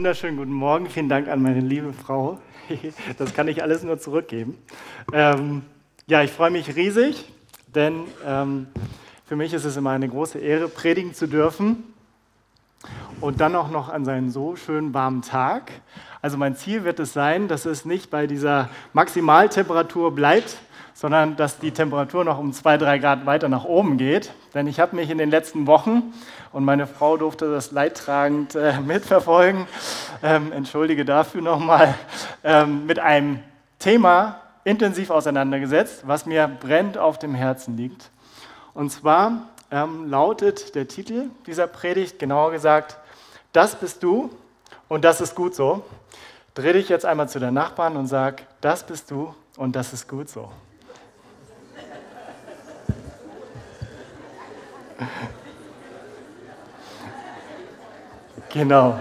Wunderschönen guten Morgen. Vielen Dank an meine liebe Frau. Das kann ich alles nur zurückgeben. Ähm, ja, ich freue mich riesig, denn ähm, für mich ist es immer eine große Ehre, predigen zu dürfen. Und dann auch noch an seinen so schönen warmen Tag. Also mein Ziel wird es sein, dass es nicht bei dieser Maximaltemperatur bleibt, sondern dass die Temperatur noch um zwei, drei Grad weiter nach oben geht. Denn ich habe mich in den letzten Wochen, und meine Frau durfte das leidtragend äh, mitverfolgen, ähm, entschuldige dafür nochmal, ähm, mit einem Thema intensiv auseinandergesetzt, was mir brennt auf dem Herzen liegt. Und zwar ähm, lautet der Titel dieser Predigt, genauer gesagt, das bist du und das ist gut so. Dreh dich jetzt einmal zu deinen Nachbarn und sag, das bist du und das ist gut so. Genau.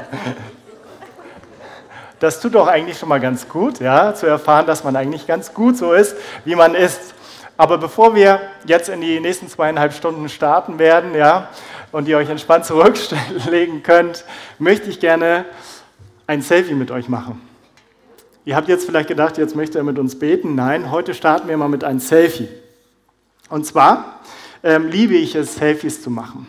Das tut doch eigentlich schon mal ganz gut, ja, zu erfahren, dass man eigentlich ganz gut so ist, wie man ist. Aber bevor wir jetzt in die nächsten zweieinhalb Stunden starten werden, ja, und ihr euch entspannt zurücklegen könnt, möchte ich gerne ein Selfie mit euch machen. Ihr habt jetzt vielleicht gedacht, jetzt möchte er mit uns beten. Nein, heute starten wir mal mit einem Selfie. Und zwar ähm, liebe ich es, Selfies zu machen.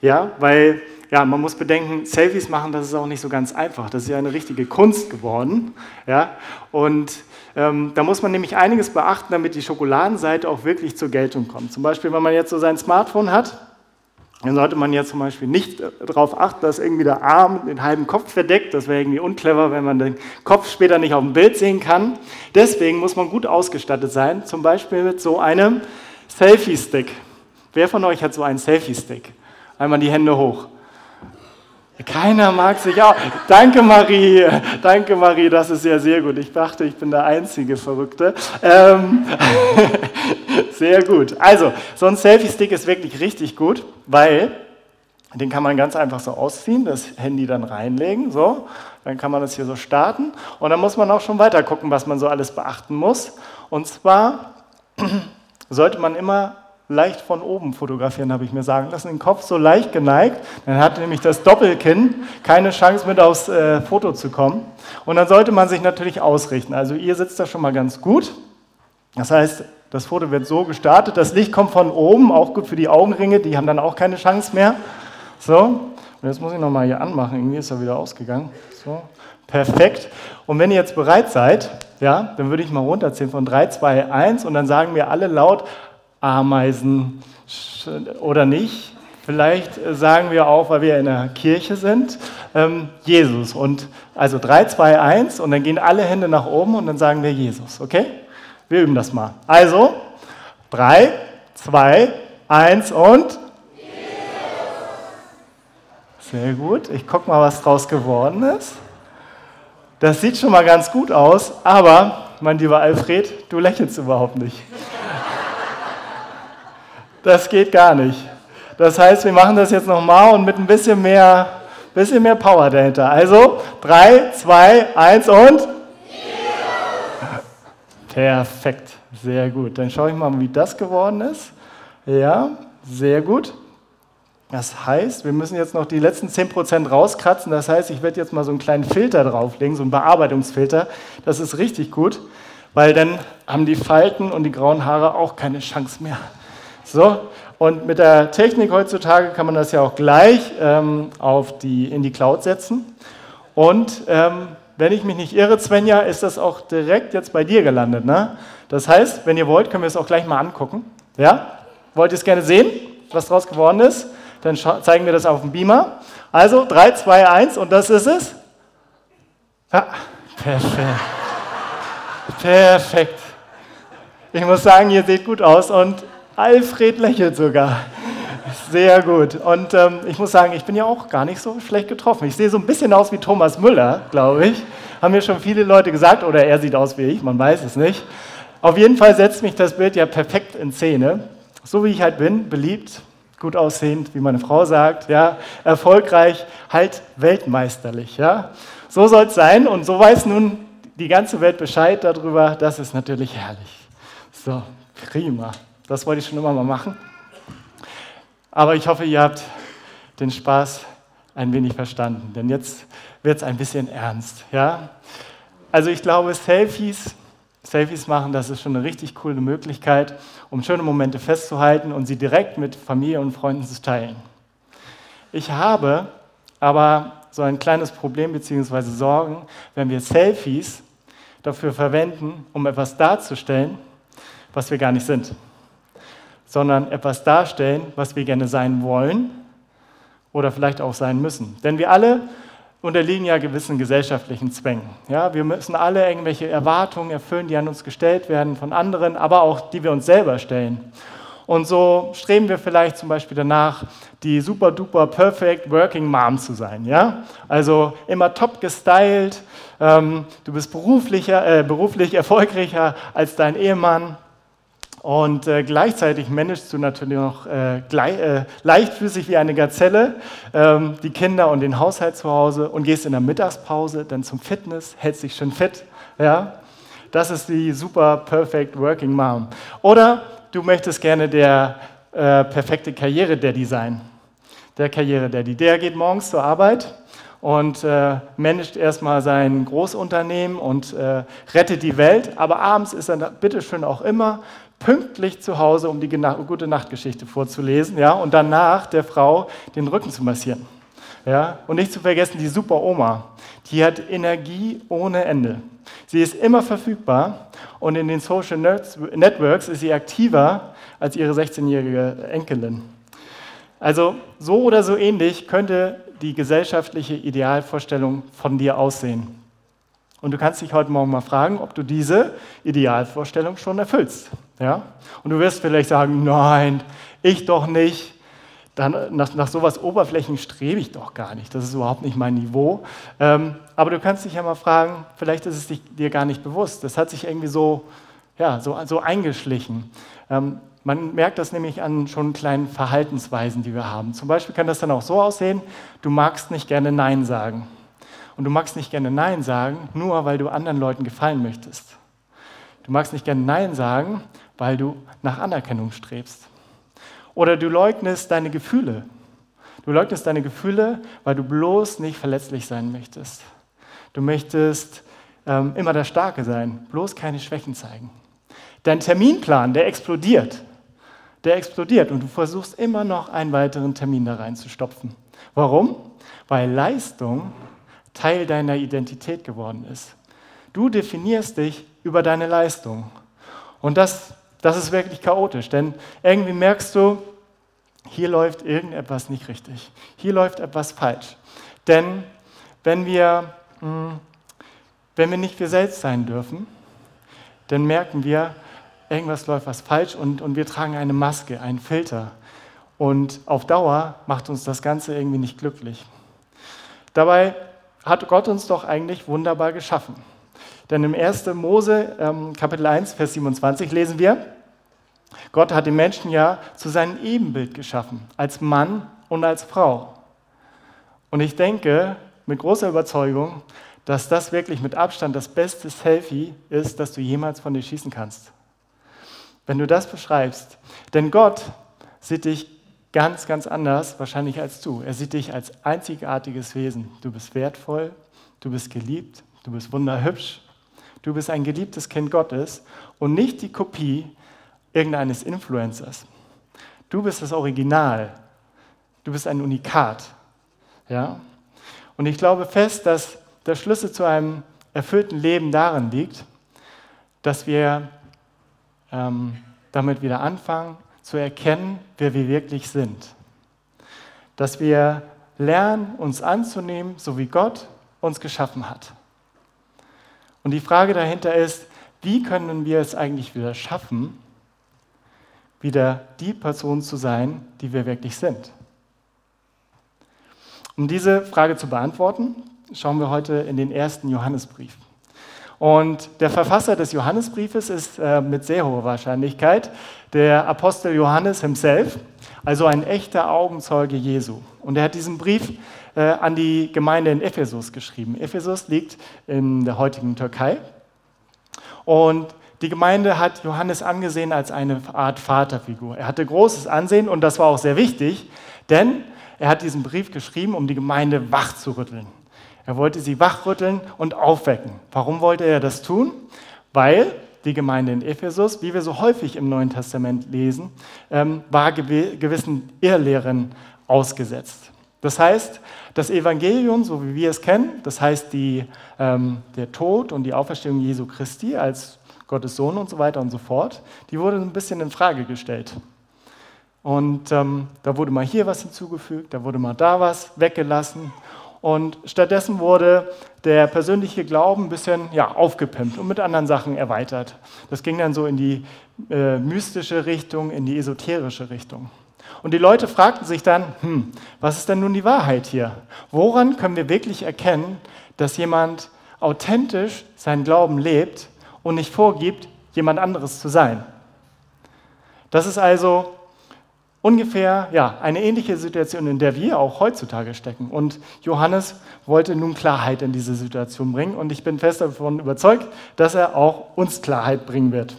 Ja, weil ja, man muss bedenken, Selfies machen, das ist auch nicht so ganz einfach. Das ist ja eine richtige Kunst geworden. Ja, und ähm, da muss man nämlich einiges beachten, damit die Schokoladenseite auch wirklich zur Geltung kommt. Zum Beispiel, wenn man jetzt so sein Smartphone hat, dann sollte man jetzt zum Beispiel nicht äh, darauf achten, dass irgendwie der Arm den halben Kopf verdeckt. Das wäre irgendwie unclever, wenn man den Kopf später nicht auf dem Bild sehen kann. Deswegen muss man gut ausgestattet sein, zum Beispiel mit so einem Selfie-Stick. Wer von euch hat so einen Selfie-Stick? Einmal die Hände hoch. Keiner mag sich auch. Danke, Marie. Danke, Marie. Das ist ja sehr gut. Ich dachte, ich bin der einzige Verrückte. Ähm, sehr gut. Also, so ein Selfie-Stick ist wirklich richtig gut, weil den kann man ganz einfach so ausziehen, das Handy dann reinlegen, so. Dann kann man das hier so starten. Und dann muss man auch schon weiter gucken, was man so alles beachten muss. Und zwar sollte man immer leicht von oben fotografieren, habe ich mir sagen lassen. Den Kopf so leicht geneigt. Dann hat nämlich das Doppelkinn keine Chance mit aufs äh, Foto zu kommen. Und dann sollte man sich natürlich ausrichten. Also ihr sitzt da schon mal ganz gut. Das heißt, das Foto wird so gestartet. Das Licht kommt von oben, auch gut für die Augenringe. Die haben dann auch keine Chance mehr. So. Und jetzt muss ich nochmal hier anmachen. Irgendwie ist er wieder ausgegangen. So. Perfekt. Und wenn ihr jetzt bereit seid, ja, dann würde ich mal runterzählen von 3, 2, 1 und dann sagen wir alle laut Ameisen oder nicht. Vielleicht sagen wir auch, weil wir in der Kirche sind, ähm, Jesus. Und also 3, 2, 1 und dann gehen alle Hände nach oben und dann sagen wir Jesus. Okay? Wir üben das mal. Also 3, 2, 1 und Sehr gut. Ich gucke mal, was draus geworden ist. Das sieht schon mal ganz gut aus, aber, mein lieber Alfred, du lächelst überhaupt nicht. Das geht gar nicht. Das heißt, wir machen das jetzt nochmal und mit ein bisschen mehr, bisschen mehr Power dahinter. Also 3, 2, 1 und. Perfekt, sehr gut. Dann schaue ich mal, wie das geworden ist. Ja, sehr gut. Das heißt, wir müssen jetzt noch die letzten 10% rauskratzen. Das heißt, ich werde jetzt mal so einen kleinen Filter drauflegen, so einen Bearbeitungsfilter. Das ist richtig gut, weil dann haben die Falten und die grauen Haare auch keine Chance mehr. So, und mit der Technik heutzutage kann man das ja auch gleich ähm, auf die, in die Cloud setzen. Und ähm, wenn ich mich nicht irre, Svenja, ist das auch direkt jetzt bei dir gelandet. Ne? Das heißt, wenn ihr wollt, können wir es auch gleich mal angucken. Ja? Wollt ihr es gerne sehen, was daraus geworden ist? Dann zeigen wir das auf dem Beamer. Also 3, 2, 1 und das ist es. Ja, perfekt. Perfekt. Ich muss sagen, ihr seht gut aus und Alfred lächelt sogar. Sehr gut. Und ähm, ich muss sagen, ich bin ja auch gar nicht so schlecht getroffen. Ich sehe so ein bisschen aus wie Thomas Müller, glaube ich. Haben mir schon viele Leute gesagt, oder er sieht aus wie ich, man weiß es nicht. Auf jeden Fall setzt mich das Bild ja perfekt in Szene. So wie ich halt bin, beliebt, gut aussehend, wie meine Frau sagt, ja, erfolgreich, halt weltmeisterlich, ja. So soll es sein und so weiß nun die ganze Welt Bescheid darüber. Das ist natürlich herrlich. So, prima. Das wollte ich schon immer mal machen. Aber ich hoffe, ihr habt den Spaß ein wenig verstanden, denn jetzt wird es ein bisschen ernst. Ja? Also ich glaube, Selfies, Selfies machen, das ist schon eine richtig coole Möglichkeit, um schöne Momente festzuhalten und sie direkt mit Familie und Freunden zu teilen. Ich habe aber so ein kleines Problem bzw. Sorgen, wenn wir Selfies dafür verwenden, um etwas darzustellen, was wir gar nicht sind, sondern etwas darstellen, was wir gerne sein wollen oder vielleicht auch sein müssen. Denn wir alle unterliegen ja gewissen gesellschaftlichen Zwängen. Ja, wir müssen alle irgendwelche Erwartungen erfüllen, die an uns gestellt werden von anderen, aber auch die wir uns selber stellen. Und so streben wir vielleicht zum Beispiel danach, die super duper perfect working mom zu sein. Ja? Also immer top gestylt, ähm, du bist beruflicher, äh, beruflich erfolgreicher als dein Ehemann. Und äh, gleichzeitig managst du natürlich noch äh, gleich, äh, leichtfüßig wie eine Gazelle ähm, die Kinder und den Haushalt zu Hause und gehst in der Mittagspause dann zum Fitness, hältst dich schön fit. Ja? Das ist die super perfect working mom. Oder du möchtest gerne der äh, perfekte Karriere-Daddy sein. Der Karriere-Daddy. Der geht morgens zur Arbeit und äh, managt erstmal sein Großunternehmen und äh, rettet die Welt, aber abends ist er bitteschön auch immer pünktlich zu Hause, um die gute Nachtgeschichte vorzulesen ja, und danach der Frau den Rücken zu massieren. Ja, und nicht zu vergessen die Super Oma, die hat Energie ohne Ende. Sie ist immer verfügbar und in den Social Networks ist sie aktiver als ihre 16-jährige Enkelin. Also so oder so ähnlich könnte die gesellschaftliche Idealvorstellung von dir aussehen. Und du kannst dich heute Morgen mal fragen, ob du diese Idealvorstellung schon erfüllst. Ja? Und du wirst vielleicht sagen, nein, ich doch nicht. Dann, nach, nach sowas Oberflächen strebe ich doch gar nicht. Das ist überhaupt nicht mein Niveau. Ähm, aber du kannst dich ja mal fragen, vielleicht ist es dir gar nicht bewusst. Das hat sich irgendwie so, ja, so, so eingeschlichen. Ähm, man merkt das nämlich an schon kleinen Verhaltensweisen, die wir haben. Zum Beispiel kann das dann auch so aussehen, du magst nicht gerne Nein sagen. Und du magst nicht gerne Nein sagen, nur weil du anderen Leuten gefallen möchtest. Du magst nicht gerne Nein sagen, weil du nach Anerkennung strebst. Oder du leugnest deine Gefühle. Du leugnest deine Gefühle, weil du bloß nicht verletzlich sein möchtest. Du möchtest ähm, immer der Starke sein, bloß keine Schwächen zeigen. Dein Terminplan, der explodiert. Der explodiert und du versuchst immer noch einen weiteren Termin da reinzustopfen. Warum? Weil Leistung Teil deiner Identität geworden ist. Du definierst dich über deine Leistung. Und das das ist wirklich chaotisch, denn irgendwie merkst du, hier läuft irgendetwas nicht richtig. Hier läuft etwas falsch. Denn wenn wir, hm, wenn wir nicht wir selbst sein dürfen, dann merken wir, irgendwas läuft was falsch und, und wir tragen eine Maske, einen Filter. Und auf Dauer macht uns das Ganze irgendwie nicht glücklich. Dabei hat Gott uns doch eigentlich wunderbar geschaffen. Denn im 1. Mose ähm, Kapitel 1, Vers 27 lesen wir, Gott hat den Menschen ja zu seinem Ebenbild geschaffen, als Mann und als Frau. Und ich denke mit großer Überzeugung, dass das wirklich mit Abstand das beste Selfie ist, das du jemals von dir schießen kannst. Wenn du das beschreibst. Denn Gott sieht dich ganz, ganz anders wahrscheinlich als du. Er sieht dich als einzigartiges Wesen. Du bist wertvoll, du bist geliebt, du bist wunderhübsch, Du bist ein geliebtes Kind Gottes und nicht die Kopie irgendeines Influencers. Du bist das Original. Du bist ein Unikat. Ja? Und ich glaube fest, dass der Schlüssel zu einem erfüllten Leben darin liegt, dass wir ähm, damit wieder anfangen zu erkennen, wer wir wirklich sind. Dass wir lernen, uns anzunehmen, so wie Gott uns geschaffen hat. Und die Frage dahinter ist, wie können wir es eigentlich wieder schaffen, wieder die Person zu sein, die wir wirklich sind? Um diese Frage zu beantworten, schauen wir heute in den ersten Johannesbrief. Und der Verfasser des Johannesbriefes ist äh, mit sehr hoher Wahrscheinlichkeit der Apostel Johannes himself, also ein echter Augenzeuge Jesu. Und er hat diesen Brief äh, an die Gemeinde in Ephesus geschrieben. Ephesus liegt in der heutigen Türkei. Und die Gemeinde hat Johannes angesehen als eine Art Vaterfigur. Er hatte großes Ansehen und das war auch sehr wichtig, denn Er hat diesen Brief geschrieben, um die Gemeinde wach zu rütteln. Er wollte sie wachrütteln und aufwecken. Warum wollte er das tun? Weil die Gemeinde in Ephesus, wie wir so häufig im Neuen Testament lesen, ähm, war gewissen Irrlehren ausgesetzt. Das heißt, das Evangelium, so wie wir es kennen, das heißt die, ähm, der Tod und die Auferstehung Jesu Christi als Gottes Sohn und so weiter und so fort, die wurde ein bisschen in Frage gestellt. Und ähm, da wurde mal hier was hinzugefügt, da wurde mal da was weggelassen. Und stattdessen wurde der persönliche Glauben ein bisschen ja, aufgepimpt und mit anderen Sachen erweitert. Das ging dann so in die äh, mystische Richtung, in die esoterische Richtung. Und die Leute fragten sich dann, hm, was ist denn nun die Wahrheit hier? Woran können wir wirklich erkennen, dass jemand authentisch seinen Glauben lebt und nicht vorgibt, jemand anderes zu sein? Das ist also ungefähr ja, eine ähnliche Situation, in der wir auch heutzutage stecken. Und Johannes wollte nun Klarheit in diese Situation bringen und ich bin fest davon überzeugt, dass er auch uns Klarheit bringen wird.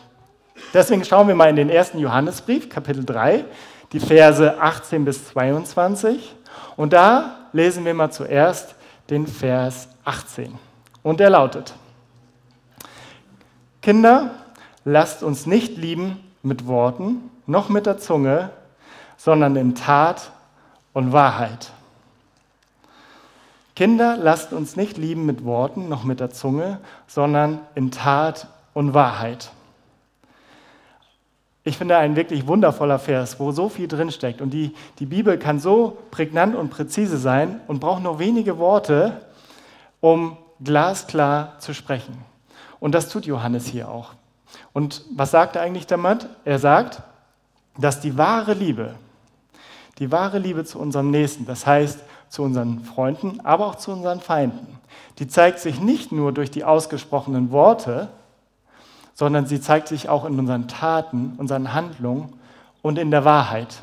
Deswegen schauen wir mal in den ersten Johannesbrief, Kapitel 3, die Verse 18 bis 22. Und da lesen wir mal zuerst den Vers 18. Und der lautet, Kinder, lasst uns nicht lieben mit Worten, noch mit der Zunge, sondern in Tat und Wahrheit. Kinder, lasst uns nicht lieben mit Worten noch mit der Zunge, sondern in Tat und Wahrheit. Ich finde ein wirklich wundervoller Vers, wo so viel drinsteckt. Und die, die Bibel kann so prägnant und präzise sein und braucht nur wenige Worte, um glasklar zu sprechen. Und das tut Johannes hier auch. Und was sagt er eigentlich damit? Er sagt, dass die wahre Liebe, die wahre Liebe zu unserem Nächsten, das heißt zu unseren Freunden, aber auch zu unseren Feinden, die zeigt sich nicht nur durch die ausgesprochenen Worte, sondern sie zeigt sich auch in unseren Taten, unseren Handlungen und in der Wahrheit.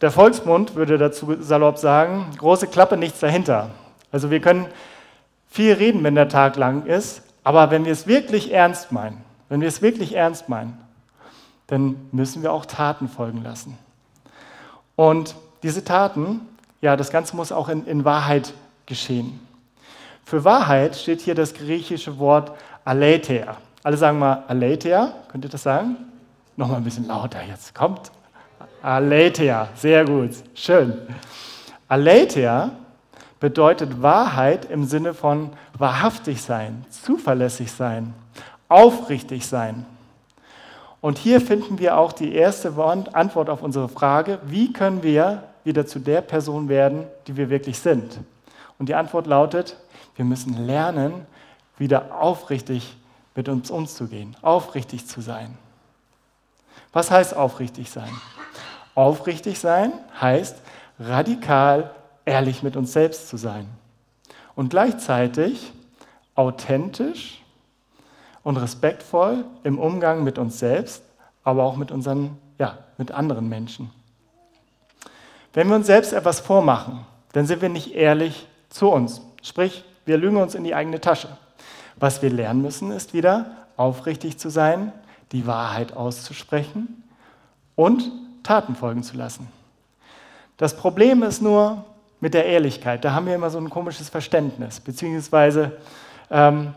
Der Volksmund würde dazu salopp sagen, große Klappe, nichts dahinter. Also wir können viel reden, wenn der Tag lang ist, aber wenn wir es wirklich ernst meinen, wenn wir es wirklich ernst meinen, dann müssen wir auch Taten folgen lassen. Und diese Taten, ja, das Ganze muss auch in, in Wahrheit geschehen. Für Wahrheit steht hier das griechische Wort aletheia. Alle sagen mal aletheia. Könnt ihr das sagen? Nochmal ein bisschen lauter jetzt. Kommt. Aletheia. Sehr gut. Schön. Aletheia bedeutet Wahrheit im Sinne von wahrhaftig sein, zuverlässig sein, aufrichtig sein. Und hier finden wir auch die erste Antwort auf unsere Frage, wie können wir wieder zu der Person werden, die wir wirklich sind? Und die Antwort lautet, wir müssen lernen, wieder aufrichtig mit uns umzugehen, aufrichtig zu sein. Was heißt aufrichtig sein? Aufrichtig sein heißt radikal ehrlich mit uns selbst zu sein und gleichzeitig authentisch und respektvoll im Umgang mit uns selbst, aber auch mit unseren, ja, mit anderen Menschen. Wenn wir uns selbst etwas vormachen, dann sind wir nicht ehrlich zu uns. Sprich, wir lügen uns in die eigene Tasche. Was wir lernen müssen, ist wieder aufrichtig zu sein, die Wahrheit auszusprechen und Taten folgen zu lassen. Das Problem ist nur mit der Ehrlichkeit. Da haben wir immer so ein komisches Verständnis, beziehungsweise ähm,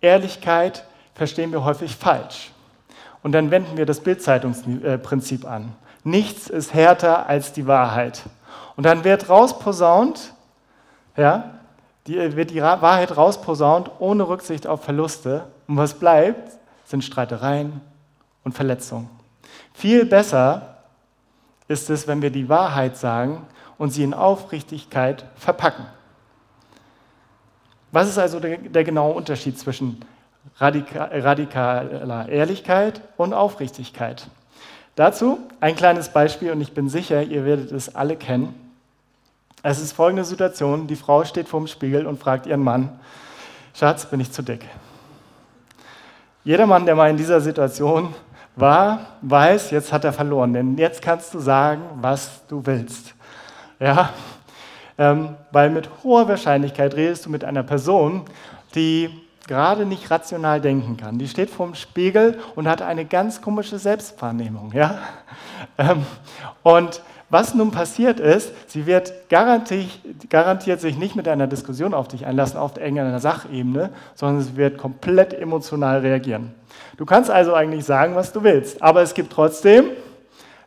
Ehrlichkeit verstehen wir häufig falsch. Und dann wenden wir das Bildzeitungsprinzip an. Nichts ist härter als die Wahrheit. Und dann wird rausposaunt, ja, die, wird die Wahrheit rausposaunt, ohne Rücksicht auf Verluste. Und was bleibt, sind Streitereien und Verletzungen. Viel besser ist es, wenn wir die Wahrheit sagen und sie in Aufrichtigkeit verpacken. Was ist also der, der genaue Unterschied zwischen radikaler Ehrlichkeit und Aufrichtigkeit. Dazu ein kleines Beispiel und ich bin sicher, ihr werdet es alle kennen. Es ist folgende Situation, die Frau steht vorm Spiegel und fragt ihren Mann, Schatz, bin ich zu dick? Jeder Mann, der mal in dieser Situation war, weiß, jetzt hat er verloren, denn jetzt kannst du sagen, was du willst. Ja, ähm, weil mit hoher Wahrscheinlichkeit redest du mit einer Person, die gerade nicht rational denken kann. Die steht vorm Spiegel und hat eine ganz komische Selbstwahrnehmung. Ja? Ähm, und was nun passiert ist, sie wird garantiert, garantiert sich nicht mit einer Diskussion auf dich einlassen, auf irgendeiner Sachebene, sondern sie wird komplett emotional reagieren. Du kannst also eigentlich sagen, was du willst, aber es gibt trotzdem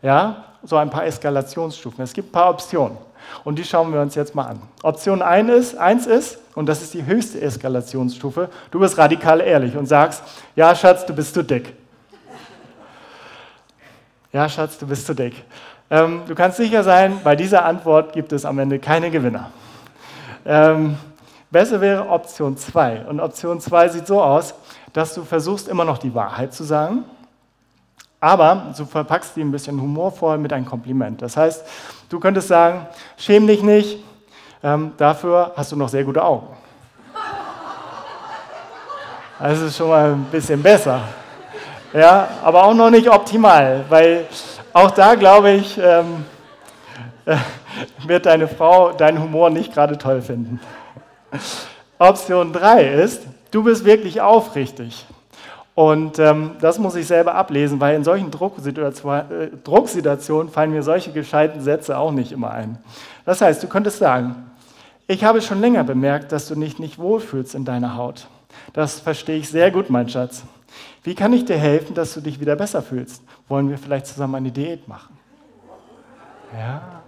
ja, so ein paar Eskalationsstufen. Es gibt ein paar Optionen und die schauen wir uns jetzt mal an. Option 1 ist, 1 ist, und das ist die höchste Eskalationsstufe, du bist radikal ehrlich und sagst, ja Schatz, du bist zu dick. Ja Schatz, du bist zu dick. Ähm, du kannst sicher sein, bei dieser Antwort gibt es am Ende keine Gewinner. Ähm, besser wäre Option 2. Und Option 2 sieht so aus, dass du versuchst immer noch die Wahrheit zu sagen, aber du verpackst die ein bisschen humorvoll mit einem Kompliment. Das heißt, du könntest sagen, schäm dich nicht, ähm, dafür hast du noch sehr gute Augen. Das ist schon mal ein bisschen besser. Ja, aber auch noch nicht optimal, weil auch da glaube ich, ähm, äh, wird deine Frau deinen Humor nicht gerade toll finden. Option 3 ist, du bist wirklich aufrichtig. Und ähm, das muss ich selber ablesen, weil in solchen Drucksituationen, äh, Drucksituationen fallen mir solche gescheiten Sätze auch nicht immer ein. Das heißt, du könntest sagen, ich habe schon länger bemerkt, dass du dich nicht wohlfühlst in deiner Haut. Das verstehe ich sehr gut, mein Schatz. Wie kann ich dir helfen, dass du dich wieder besser fühlst? Wollen wir vielleicht zusammen eine Diät machen? Ja,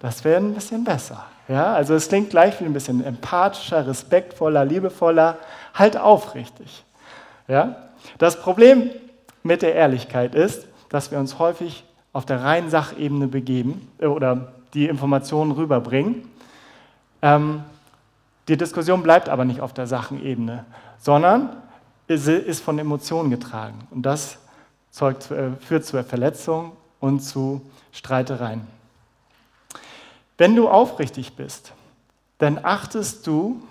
das wäre ein bisschen besser. Ja, also es klingt gleich wie ein bisschen empathischer, respektvoller, liebevoller, halt aufrichtig. Ja? Das Problem mit der Ehrlichkeit ist, dass wir uns häufig auf der reinen Sachebene begeben äh, oder die Informationen rüberbringen. Ähm, die Diskussion bleibt aber nicht auf der Sachenebene, sondern ist von Emotionen getragen. Und das zeugt, äh, führt zu Verletzungen und zu Streitereien. Wenn du aufrichtig bist, dann achtest du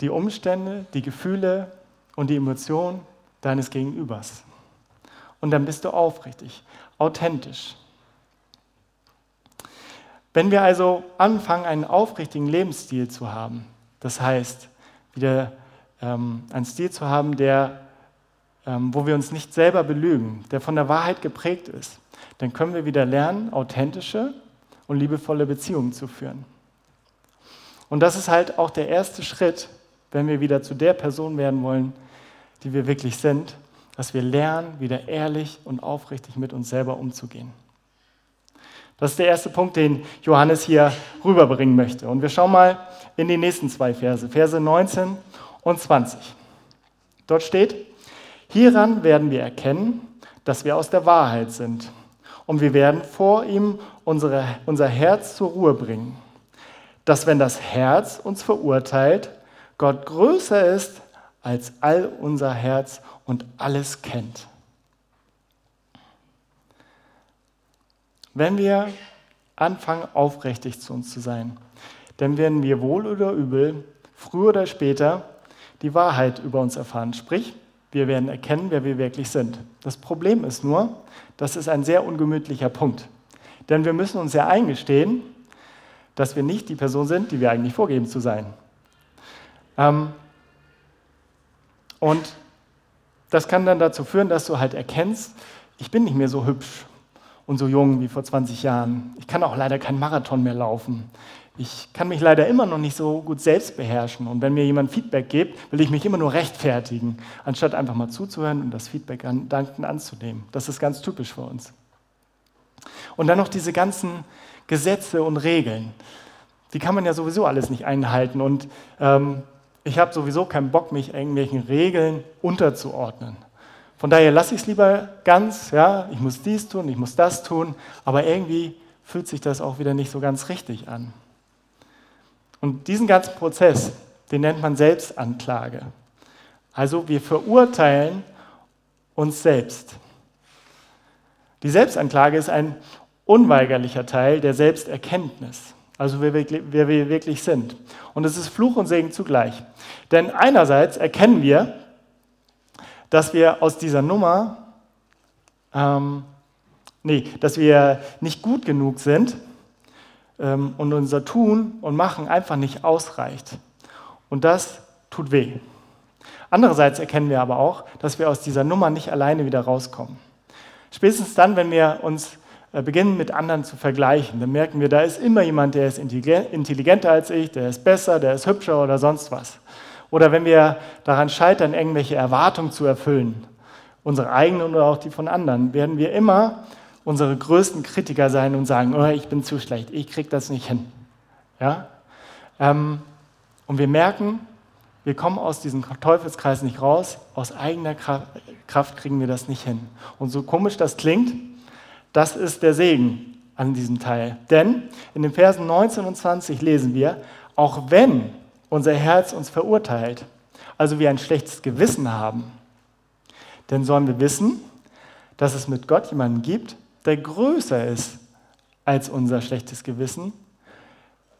die Umstände, die Gefühle und die Emotionen deines Gegenübers. Und dann bist du aufrichtig, authentisch. Wenn wir also anfangen, einen aufrichtigen Lebensstil zu haben, das heißt, wieder ähm, einen Stil zu haben, der, ähm, wo wir uns nicht selber belügen, der von der Wahrheit geprägt ist, dann können wir wieder lernen, authentische und liebevolle Beziehungen zu führen. Und das ist halt auch der erste Schritt, wenn wir wieder zu der Person werden wollen, die wir wirklich sind, dass wir lernen, wieder ehrlich und aufrichtig mit uns selber umzugehen. Das ist der erste Punkt, den Johannes hier rüberbringen möchte. Und wir schauen mal in die nächsten zwei Verse, Verse 19 und 20. Dort steht, hieran werden wir erkennen, dass wir aus der Wahrheit sind. Und wir werden vor ihm unsere, unser Herz zur Ruhe bringen. Dass wenn das Herz uns verurteilt, Gott größer ist als all unser Herz und alles kennt. Wenn wir anfangen, aufrichtig zu uns zu sein, dann werden wir wohl oder übel, früher oder später, die Wahrheit über uns erfahren. Sprich, wir werden erkennen, wer wir wirklich sind. Das Problem ist nur, das ist ein sehr ungemütlicher Punkt. Denn wir müssen uns ja eingestehen, dass wir nicht die Person sind, die wir eigentlich vorgeben zu sein. Ähm, und das kann dann dazu führen, dass du halt erkennst, ich bin nicht mehr so hübsch und so jung wie vor 20 Jahren. Ich kann auch leider keinen Marathon mehr laufen. Ich kann mich leider immer noch nicht so gut selbst beherrschen. Und wenn mir jemand Feedback gibt, will ich mich immer nur rechtfertigen, anstatt einfach mal zuzuhören und das Feedback an, danken anzunehmen. Das ist ganz typisch für uns. Und dann noch diese ganzen Gesetze und Regeln. Die kann man ja sowieso alles nicht einhalten. Und ähm, ich habe sowieso keinen Bock, mich irgendwelchen Regeln unterzuordnen. Von daher lasse ich es lieber ganz, ja, ich muss dies tun, ich muss das tun, aber irgendwie fühlt sich das auch wieder nicht so ganz richtig an. Und diesen ganzen Prozess, den nennt man Selbstanklage. Also wir verurteilen uns selbst. Die Selbstanklage ist ein unweigerlicher Teil der Selbsterkenntnis, also wer, wer wir wirklich sind. Und es ist Fluch und Segen zugleich. Denn einerseits erkennen wir, dass wir aus dieser Nummer, ähm, nee, dass wir nicht gut genug sind, ähm, und unser Tun und Machen einfach nicht ausreicht. Und das tut weh. Andererseits erkennen wir aber auch, dass wir aus dieser Nummer nicht alleine wieder rauskommen. Spätestens dann, wenn wir uns beginnen mit anderen zu vergleichen, dann merken wir, da ist immer jemand, der ist intelligenter als ich, der ist besser, der ist hübscher oder sonst was. Oder wenn wir daran scheitern, irgendwelche Erwartungen zu erfüllen, unsere eigenen oder auch die von anderen, werden wir immer unsere größten Kritiker sein und sagen, oh, ich bin zu schlecht, ich kriege das nicht hin. Ja? Ähm, und wir merken, wir kommen aus diesem Teufelskreis nicht raus, aus eigener Kraft kriegen wir das nicht hin. Und so komisch das klingt, das ist der Segen an diesem Teil. Denn in den Versen 19 und 20 lesen wir, auch wenn unser Herz uns verurteilt, also wir ein schlechtes Gewissen haben, dann sollen wir wissen, dass es mit Gott jemanden gibt, der größer ist als unser schlechtes Gewissen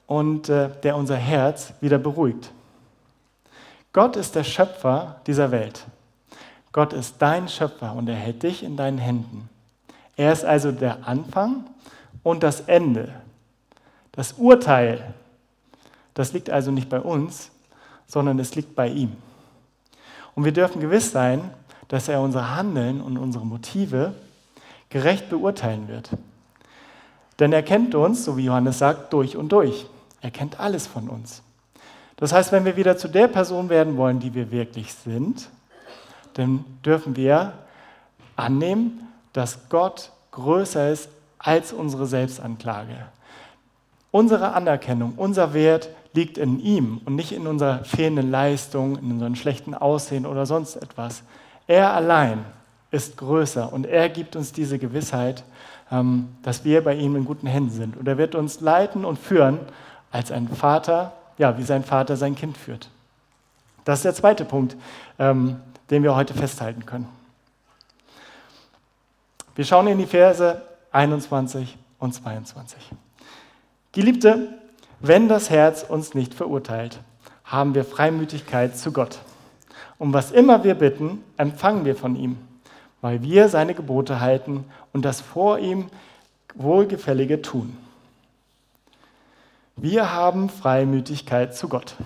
und äh, der unser Herz wieder beruhigt. Gott ist der Schöpfer dieser Welt. Gott ist dein Schöpfer und er hält dich in deinen Händen. Er ist also der Anfang und das Ende. Das Urteil, das liegt also nicht bei uns, sondern es liegt bei ihm. Und wir dürfen gewiss sein, dass er unser Handeln und unsere Motive gerecht beurteilen wird. Denn er kennt uns, so wie Johannes sagt, durch und durch. Er kennt alles von uns. Das heißt, wenn wir wieder zu der Person werden wollen, die wir wirklich sind, dann dürfen wir annehmen, dass Gott größer ist als unsere Selbstanklage. Unsere Anerkennung, unser Wert liegt in ihm und nicht in unserer fehlenden Leistung, in unserem schlechten Aussehen oder sonst etwas. Er allein ist größer und er gibt uns diese Gewissheit, ähm, dass wir bei ihm in guten Händen sind. Und er wird uns leiten und führen als ein Vater, ja, wie sein Vater sein Kind führt. Das ist der zweite Punkt, ähm, den wir heute festhalten können. Wir schauen in die Verse 21 und 22. Geliebte, wenn das Herz uns nicht verurteilt, haben wir Freimütigkeit zu Gott. Um was immer wir bitten, empfangen wir von ihm, weil wir seine Gebote halten und das vor ihm Wohlgefällige tun. Wir haben Freimütigkeit zu Gott.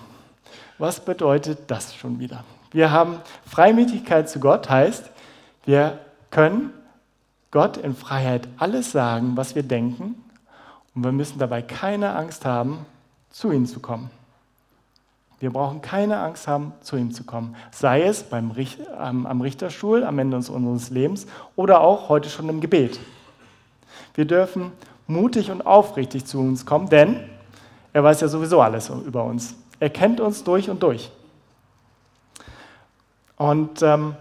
Was bedeutet das schon wieder? Wir haben Freimütigkeit zu Gott, heißt, wir können Gott in Freiheit alles sagen, was wir denken, und wir müssen dabei keine Angst haben, zu ihm zu kommen. Wir brauchen keine Angst haben, zu ihm zu kommen. Sei es beim, am Richterstuhl am Ende unseres Lebens oder auch heute schon im Gebet. Wir dürfen mutig und aufrichtig zu uns kommen, denn er weiß ja sowieso alles über uns. Er kennt uns durch und durch. Und ähm,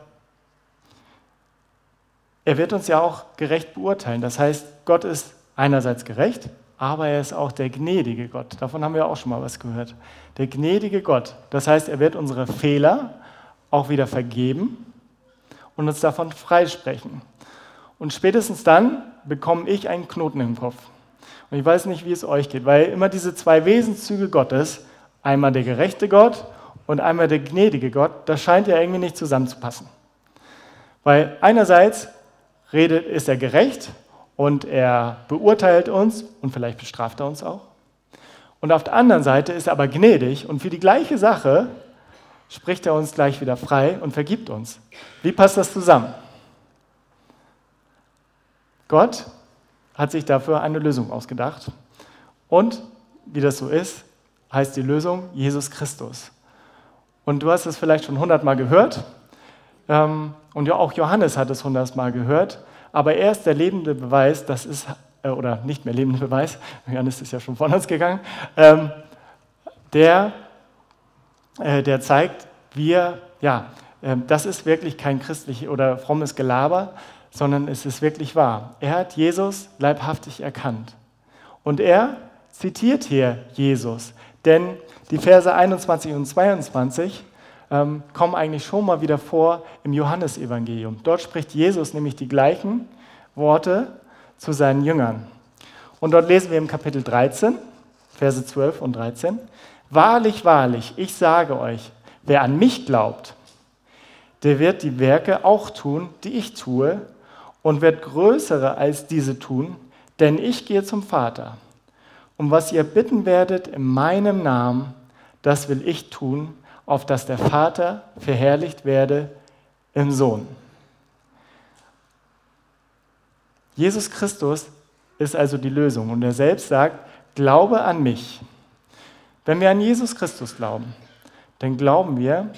er wird uns ja auch gerecht beurteilen. Das heißt, Gott ist einerseits gerecht, aber er ist auch der gnädige Gott. Davon haben wir auch schon mal was gehört. Der gnädige Gott. Das heißt, er wird unsere Fehler auch wieder vergeben und uns davon freisprechen. Und spätestens dann bekomme ich einen Knoten im Kopf. Und ich weiß nicht, wie es euch geht, weil immer diese zwei Wesenszüge Gottes, einmal der gerechte Gott und einmal der gnädige Gott, das scheint ja irgendwie nicht zusammenzupassen. Weil einerseits redet, ist er gerecht und er beurteilt uns und vielleicht bestraft er uns auch. Und auf der anderen Seite ist er aber gnädig und für die gleiche Sache spricht er uns gleich wieder frei und vergibt uns. Wie passt das zusammen? Gott hat sich dafür eine Lösung ausgedacht. Und wie das so ist, heißt die Lösung Jesus Christus. Und du hast es vielleicht schon hundertmal gehört. Ähm, und auch Johannes hat es hundertmal gehört. Aber er ist der lebende Beweis, das ist, äh, oder nicht mehr lebende Beweis, Johannes ist ja schon von uns gegangen, ähm, der, äh, der zeigt, wir, ja, ähm, das ist wirklich kein christliches oder frommes Gelaber, sondern es ist wirklich wahr. Er hat Jesus leibhaftig erkannt. Und er zitiert hier Jesus, denn die Verse 21 und 22 ähm, kommen eigentlich schon mal wieder vor im Johannesevangelium. Dort spricht Jesus nämlich die gleichen Worte zu seinen Jüngern. Und dort lesen wir im Kapitel 13, Verse 12 und 13, Wahrlich, wahrlich, ich sage euch, wer an mich glaubt, der wird die Werke auch tun, die ich tue, und wird größere als diese tun, denn ich gehe zum Vater. Und was ihr bitten werdet in meinem Namen, das will ich tun, auf dass der Vater verherrlicht werde im Sohn. Jesus Christus ist also die Lösung. Und er selbst sagt, glaube an mich. Wenn wir an Jesus Christus glauben, dann glauben wir,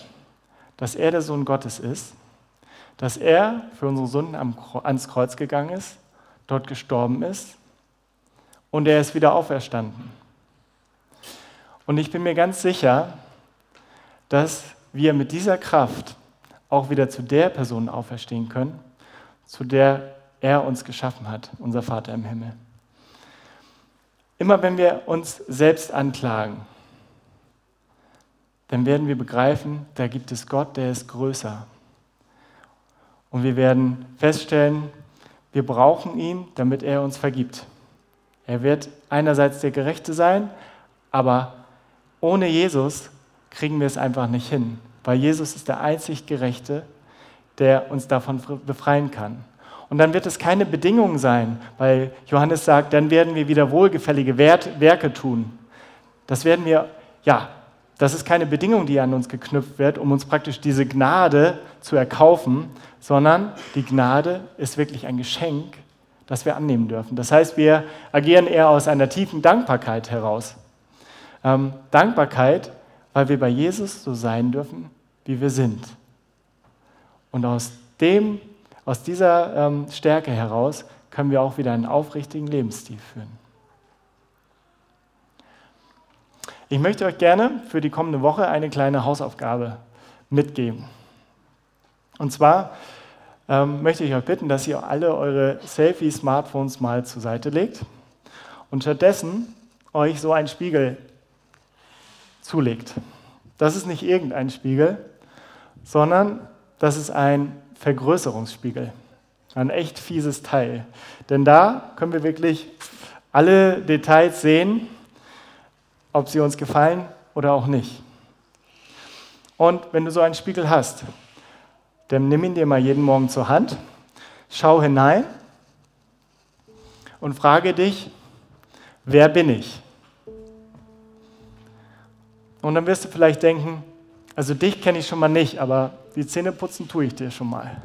dass er der Sohn Gottes ist, dass er für unsere Sünden ans Kreuz gegangen ist, dort gestorben ist und er ist wieder auferstanden. Und ich bin mir ganz sicher, dass wir mit dieser Kraft auch wieder zu der Person auferstehen können, zu der er uns geschaffen hat, unser Vater im Himmel. Immer wenn wir uns selbst anklagen, dann werden wir begreifen, da gibt es Gott, der ist größer. Und wir werden feststellen, wir brauchen ihn, damit er uns vergibt. Er wird einerseits der Gerechte sein, aber ohne Jesus kriegen wir es einfach nicht hin, weil Jesus ist der einzig Gerechte, der uns davon befreien kann. Und dann wird es keine Bedingung sein, weil Johannes sagt, dann werden wir wieder wohlgefällige Werke tun. Das werden wir, ja, das ist keine Bedingung, die an uns geknüpft wird, um uns praktisch diese Gnade zu erkaufen, sondern die Gnade ist wirklich ein Geschenk, das wir annehmen dürfen. Das heißt, wir agieren eher aus einer tiefen Dankbarkeit heraus. Ähm, Dankbarkeit, weil wir bei Jesus so sein dürfen, wie wir sind. Und aus dem aus dieser ähm, Stärke heraus können wir auch wieder einen aufrichtigen Lebensstil führen. Ich möchte euch gerne für die kommende Woche eine kleine Hausaufgabe mitgeben. Und zwar ähm, möchte ich euch bitten, dass ihr alle eure Selfie-Smartphones mal zur Seite legt und stattdessen euch so einen Spiegel zulegt. Das ist nicht irgendein Spiegel, sondern das ist ein Vergrößerungsspiegel. Ein echt fieses Teil. Denn da können wir wirklich alle Details sehen, ob sie uns gefallen oder auch nicht. Und wenn du so einen Spiegel hast, dann nimm ihn dir mal jeden Morgen zur Hand, schau hinein und frage dich, wer bin ich? Und dann wirst du vielleicht denken, also dich kenne ich schon mal nicht, aber die Zähne putzen tue ich dir schon mal.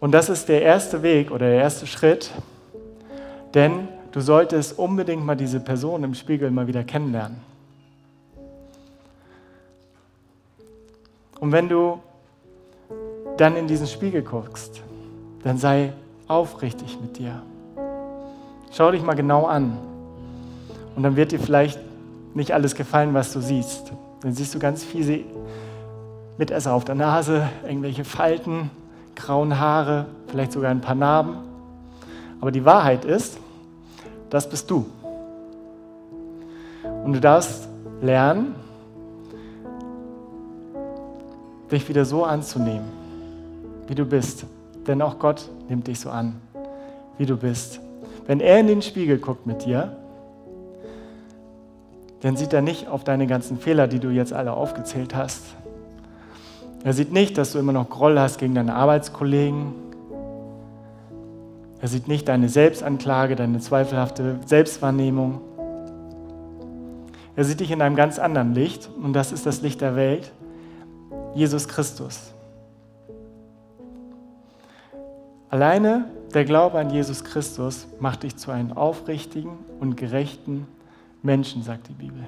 Und das ist der erste Weg oder der erste Schritt, denn du solltest unbedingt mal diese Person im Spiegel mal wieder kennenlernen. Und wenn du dann in diesen Spiegel guckst, dann sei aufrichtig mit dir. Schau dich mal genau an. Und dann wird dir vielleicht nicht alles gefallen, was du siehst. Dann siehst du ganz fiese Mitesser auf der Nase, irgendwelche Falten, grauen Haare, vielleicht sogar ein paar Narben. Aber die Wahrheit ist, das bist du. Und du darfst lernen, dich wieder so anzunehmen, wie du bist. Denn auch Gott nimmt dich so an, wie du bist. Wenn er in den Spiegel guckt mit dir, dann sieht er nicht auf deine ganzen Fehler, die du jetzt alle aufgezählt hast, er sieht nicht, dass du immer noch Groll hast gegen deine Arbeitskollegen. Er sieht nicht deine Selbstanklage, deine zweifelhafte Selbstwahrnehmung. Er sieht dich in einem ganz anderen Licht und das ist das Licht der Welt, Jesus Christus. Alleine der Glaube an Jesus Christus macht dich zu einem aufrichtigen und gerechten Menschen, sagt die Bibel.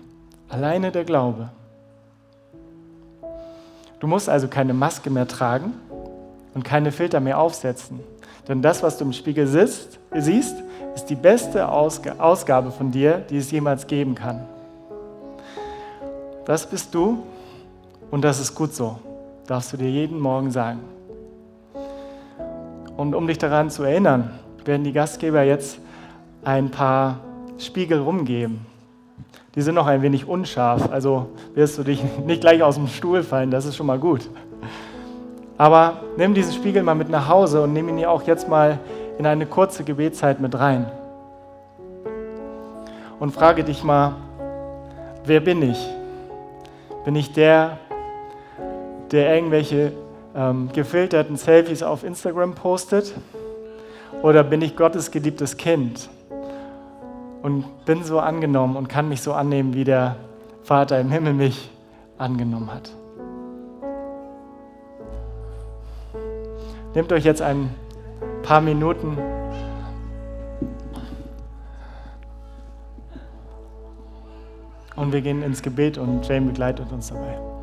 Alleine der Glaube. Du musst also keine Maske mehr tragen und keine Filter mehr aufsetzen. Denn das, was du im Spiegel siehst, siehst ist die beste Ausgabe von dir, die es jemals geben kann. Das bist du und das ist gut so, darfst du dir jeden Morgen sagen. Und um dich daran zu erinnern, werden die Gastgeber jetzt ein paar Spiegel rumgeben die sind noch ein wenig unscharf. Also wirst du dich nicht gleich aus dem Stuhl fallen, das ist schon mal gut. Aber nimm diesen Spiegel mal mit nach Hause und nimm ihn auch jetzt mal in eine kurze Gebetszeit mit rein. Und frage dich mal, wer bin ich? Bin ich der, der irgendwelche ähm, gefilterten Selfies auf Instagram postet? Oder bin ich Gottes geliebtes Kind? und bin so angenommen und kann mich so annehmen, wie der Vater im Himmel mich angenommen hat. Nehmt euch jetzt ein paar Minuten. Und wir gehen ins Gebet und Jane begleitet uns dabei.